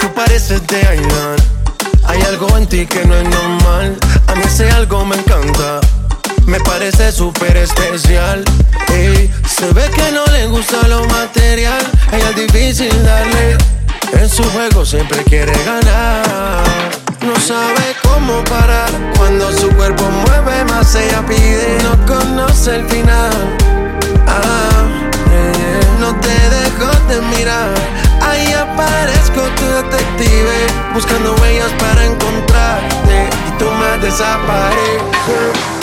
Tú pareces de Hay algo en ti que no es normal. A mí algo me encanta. Me parece súper se ve que no le gusta lo material. Es difícil darle. En su juego siempre quiere ganar. No sabe cómo parar Buscando huellas para encontrarte. Y tú me desapareces.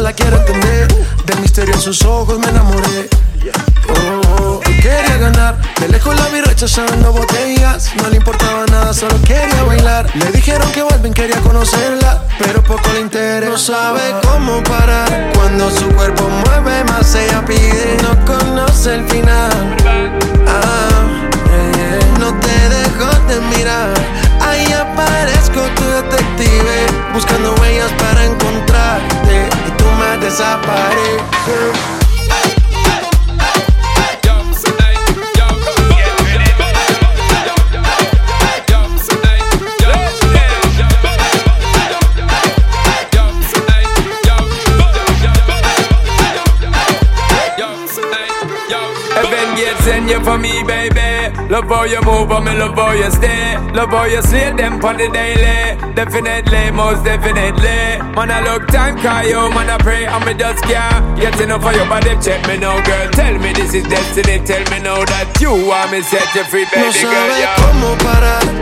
La quiero entender. Del misterio en sus ojos me enamoré. Oh, quería ganar. De lejos la vi rechazando botellas. No le importaba nada, solo quería bailar. Le dijeron que vuelven, quería conocerla. Pero poco le interesa. No sabe cómo parar. Cuando su cuerpo mueve más, Send you for me, baby. Love how you move, and me love how you stay. Love how you slay them on the daily. Definitely, most definitely. Man, I look time, call you, oh, man, I pray, and me just can't get enough of your body. Check me now, girl. Tell me this is destiny. Tell me now that you want me set you free, baby no girl. Yeah.